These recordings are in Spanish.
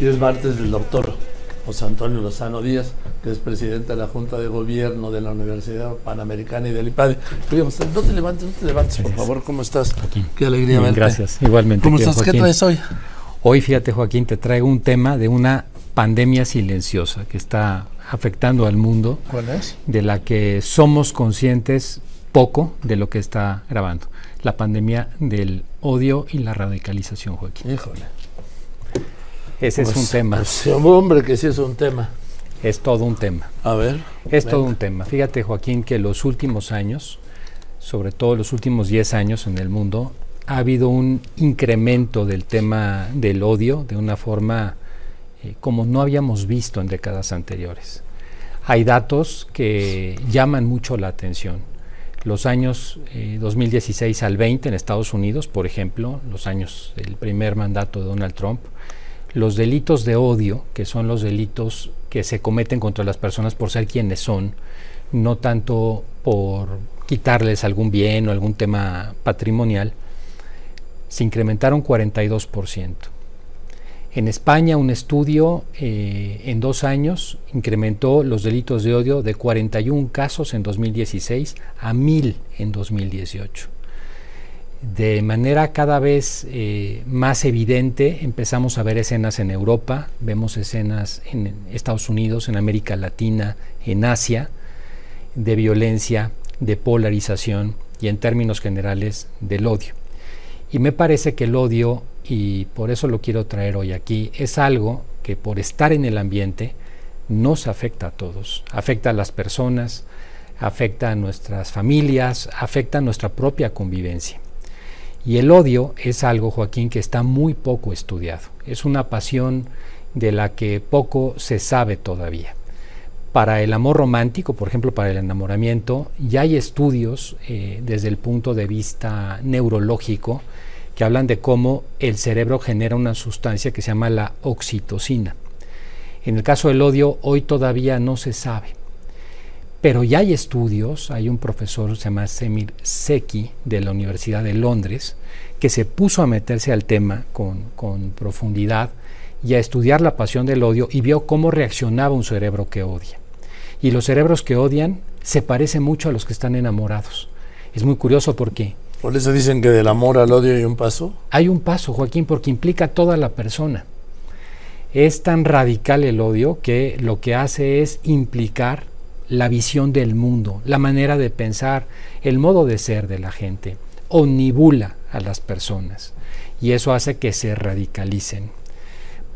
Y es martes del doctor José Antonio Lozano Díaz, que es presidente de la Junta de Gobierno de la Universidad Panamericana y del IPADE. No te levantes, no te levantes, por favor. ¿Cómo estás? Qué alegría verte. Gracias, igualmente. ¿Cómo estás? ¿Qué traes hoy? Hoy, fíjate, Joaquín, te traigo un tema de una pandemia silenciosa que está afectando al mundo. ¿Cuál es? De la que somos conscientes poco de lo que está grabando. La pandemia del odio y la radicalización, Joaquín. Híjole. Ese es un Pues, tema. pues, hombre, que sí es un tema. Es todo un tema. A ver. Es todo un tema. Fíjate, Joaquín, que los últimos años, sobre todo los últimos 10 años en el mundo, ha habido un incremento del tema del odio de una forma eh, como no habíamos visto en décadas anteriores. Hay datos que llaman mucho la atención. Los años eh, 2016 al 20 en Estados Unidos, por ejemplo, los años del primer mandato de Donald Trump, los delitos de odio, que son los delitos que se cometen contra las personas por ser quienes son, no tanto por quitarles algún bien o algún tema patrimonial, se incrementaron 42%. En España, un estudio eh, en dos años incrementó los delitos de odio de 41 casos en 2016 a 1000 en 2018 de manera cada vez eh, más evidente empezamos a ver escenas en Europa, vemos escenas en Estados Unidos, en América Latina, en Asia, de violencia, de polarización y en términos generales del odio. Y me parece que el odio, y por eso lo quiero traer hoy aquí, es algo que por estar en el ambiente nos afecta a todos, afecta a las personas, afecta a nuestras familias, afecta a nuestra propia convivencia. Y el odio es algo, Joaquín, que está muy poco estudiado. Es una pasión de la que poco se sabe todavía. Para el amor romántico, por ejemplo, para el enamoramiento, ya hay estudios eh, desde el punto de vista neurológico que hablan de cómo el cerebro genera una sustancia que se llama la oxitocina. En el caso del odio, hoy todavía no se sabe. Pero ya hay estudios, hay un profesor, se llama Semir Seki, de la Universidad de Londres, que se puso a meterse al tema con, con, profundidad y a estudiar la pasión del odio y vio cómo reaccionaba un cerebro que odia. Y los cerebros que odian se parecen mucho a los que están enamorados. Es muy curioso porque... Por eso dicen que del amor al odio hay un paso. Hay un paso, Joaquín, porque implica a toda la persona. Es tan radical el odio que lo que hace es implicar la visión del mundo, la manera de pensar, el modo de ser de la gente, omnibula a las personas y eso hace que se radicalicen.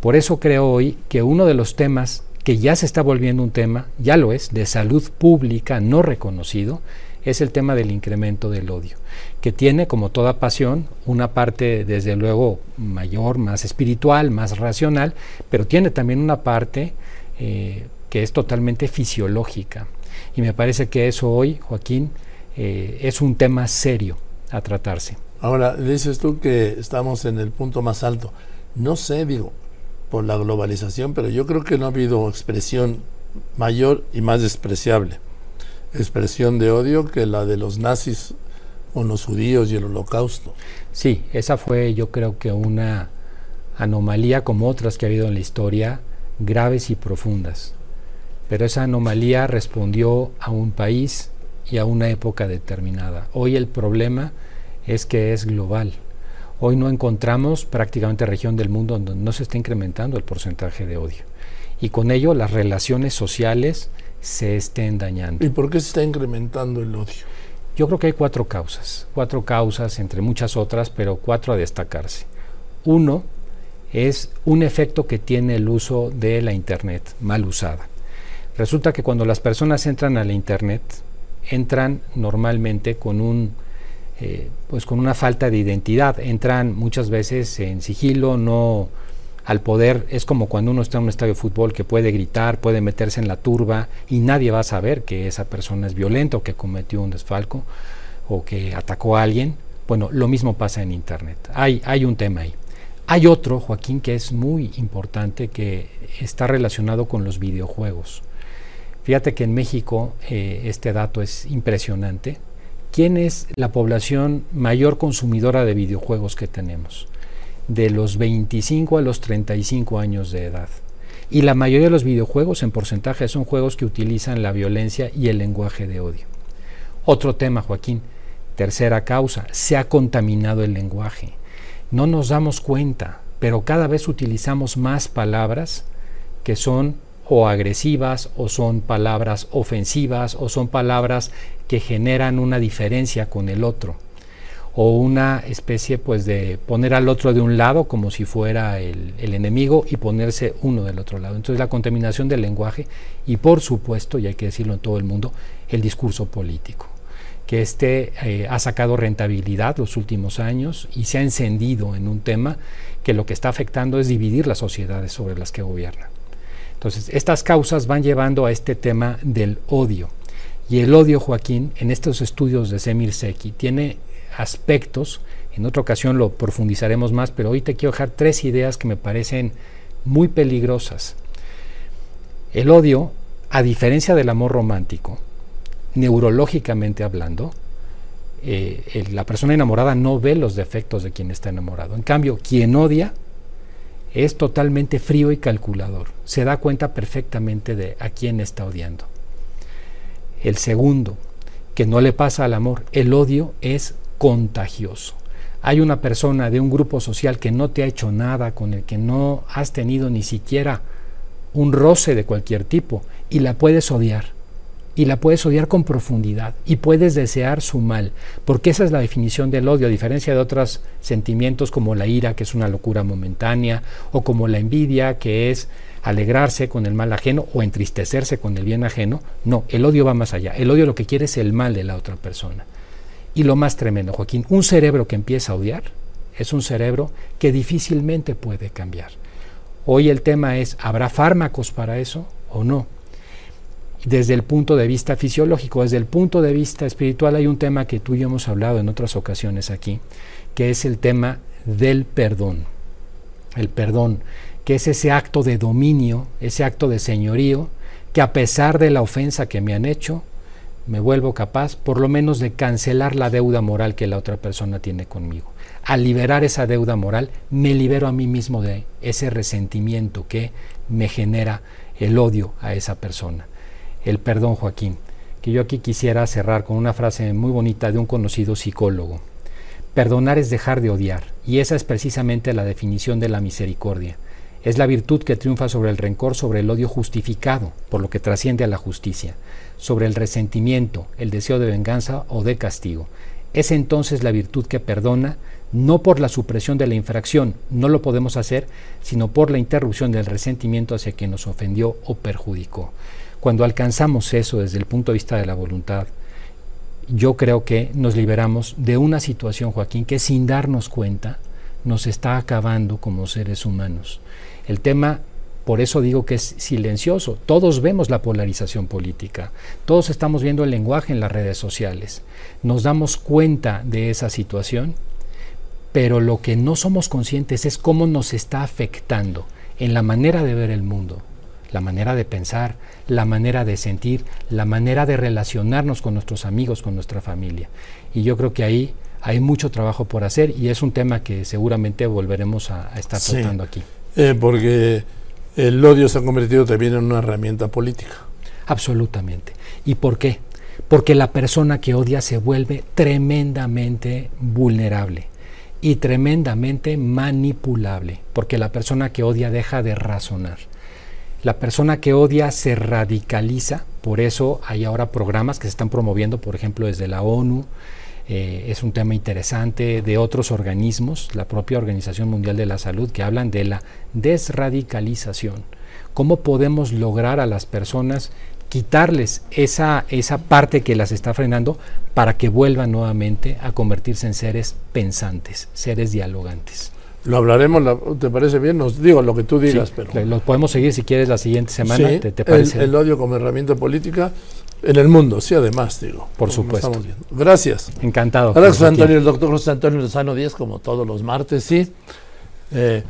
Por eso creo hoy que uno de los temas que ya se está volviendo un tema, ya lo es, de salud pública no reconocido, es el tema del incremento del odio, que tiene, como toda pasión, una parte desde luego mayor, más espiritual, más racional, pero tiene también una parte eh, que es totalmente fisiológica. Y me parece que eso hoy, Joaquín, eh, es un tema serio a tratarse. Ahora, dices tú que estamos en el punto más alto. No sé, digo, por la globalización, pero yo creo que no ha habido expresión mayor y más despreciable. Expresión de odio que la de los nazis con los judíos y el holocausto. Sí, esa fue yo creo que una anomalía como otras que ha habido en la historia, graves y profundas pero esa anomalía respondió a un país y a una época determinada. Hoy el problema es que es global. Hoy no encontramos prácticamente región del mundo donde no se está incrementando el porcentaje de odio. Y con ello las relaciones sociales se estén dañando. ¿Y por qué se está incrementando el odio? Yo creo que hay cuatro causas, cuatro causas entre muchas otras, pero cuatro a destacarse. Uno es un efecto que tiene el uso de la Internet mal usada. Resulta que cuando las personas entran a la internet, entran normalmente con un eh, pues con una falta de identidad, entran muchas veces en sigilo, no al poder, es como cuando uno está en un estadio de fútbol que puede gritar, puede meterse en la turba y nadie va a saber que esa persona es violenta o que cometió un desfalco o que atacó a alguien. Bueno, lo mismo pasa en internet. Hay, hay un tema ahí. Hay otro, Joaquín, que es muy importante, que está relacionado con los videojuegos. Fíjate que en México eh, este dato es impresionante. ¿Quién es la población mayor consumidora de videojuegos que tenemos? de los 25 a los 35 años de edad. Y la mayoría de los videojuegos en porcentaje son juegos que utilizan la violencia y el lenguaje de odio. Otro tema, Joaquín, tercera causa, se ha contaminado el lenguaje. No nos damos cuenta, pero cada vez utilizamos más palabras que son o agresivas o son palabras ofensivas o son palabras que generan una diferencia con el otro o una especie pues de poner al otro de un lado como si fuera el, enemigo y ponerse uno del otro lado. Entonces la contaminación del lenguaje y por supuesto, y hay que decirlo en todo el mundo, el discurso político, que este eh, ha sacado rentabilidad los últimos años y se ha encendido en un tema que lo que está afectando es dividir las sociedades sobre las que gobierna. Entonces, estas causas van llevando a este tema del odio. Y el odio, Joaquín, en estos estudios de Semir Seki, tiene aspectos, en otra ocasión lo profundizaremos más, pero hoy te quiero dejar tres ideas que me parecen muy peligrosas. El odio, a diferencia del amor romántico, neurológicamente hablando, eh, la persona enamorada no ve los defectos de quien está enamorado. En cambio, quien odia es totalmente frío y calculador. Se da cuenta perfectamente de a quién está odiando. El segundo, que no le pasa al amor, el odio es contagioso. Hay una persona de un grupo social que no te ha hecho nada, con el que no has tenido ni siquiera un roce de cualquier tipo, y la puedes odiar. Y la puedes odiar con profundidad y puedes desear su mal, porque esa es la definición del odio, a diferencia de otros sentimientos como la ira, que es una locura momentánea, o como la envidia, que es alegrarse con el mal ajeno o entristecerse con el bien ajeno. No, el odio va más allá. El odio lo que quiere es el mal de la otra persona. Y lo más tremendo, Joaquín, un cerebro que empieza a odiar es un cerebro que difícilmente puede cambiar. Hoy el tema es, ¿habrá fármacos para eso o no? Desde el punto de vista fisiológico, desde el punto de vista espiritual, hay un tema que tú y yo hemos hablado en otras ocasiones aquí, que es el tema del perdón. El perdón, que es ese acto de dominio, ese acto de señorío, que a pesar de la ofensa que me han hecho, me vuelvo capaz por lo menos de cancelar la deuda moral que la otra persona tiene conmigo. Al liberar esa deuda moral, me libero a mí mismo de ese resentimiento que me genera el odio a esa persona. El perdón, Joaquín, que yo aquí quisiera cerrar con una frase muy bonita de un conocido psicólogo. Perdonar es dejar de odiar, y esa es precisamente la definición de la misericordia. Es la virtud que triunfa sobre el rencor, sobre el odio justificado, por lo que trasciende a la justicia sobre el resentimiento, el deseo de venganza o de castigo. Es entonces la virtud que perdona, no por la supresión de la infracción, no lo podemos hacer, sino por la interrupción del resentimiento hacia quien nos ofendió o perjudicó. Cuando alcanzamos eso desde el punto de vista de la voluntad, yo creo que nos liberamos de una situación, Joaquín, que sin darnos cuenta nos está acabando como seres humanos. El tema por eso digo que es silencioso. Todos vemos la polarización política, todos estamos viendo el lenguaje en las redes sociales, nos damos cuenta de esa situación, pero lo que no somos conscientes es cómo nos está afectando en la manera de ver el mundo, la manera de pensar, la manera de sentir, la manera de relacionarnos con nuestros amigos, con nuestra familia. Y yo creo que ahí hay mucho trabajo por hacer y es un tema que seguramente volveremos a, estar tratando aquí. Eh, porque el odio se ha convertido también en una herramienta política. Absolutamente. ¿Y por qué? Porque la persona que odia se vuelve tremendamente vulnerable y tremendamente manipulable, porque la persona que odia deja de razonar. La persona que odia se radicaliza, por eso hay ahora programas que se están promoviendo, por ejemplo, desde la ONU, eh, es un tema interesante de otros organismos, la propia Organización Mundial de la Salud, que hablan de la desradicalización. ¿Cómo podemos lograr a las personas quitarles esa, esa parte que las está frenando para que vuelvan nuevamente a convertirse en seres pensantes, seres dialogantes? Lo hablaremos, ¿te parece bien? Nos digo lo que tú digas, pero... Lo podemos seguir si quieres la siguiente semana, ¿te, parece? el, odio como herramienta política en el mundo, sí, además, digo. Por supuesto. Gracias. Encantado. José Antonio, el doctor José Antonio Lozano Díaz, como todos los martes, sí. Eh,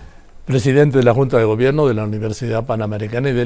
presidente de la Junta de Gobierno de la Universidad Panamericana y del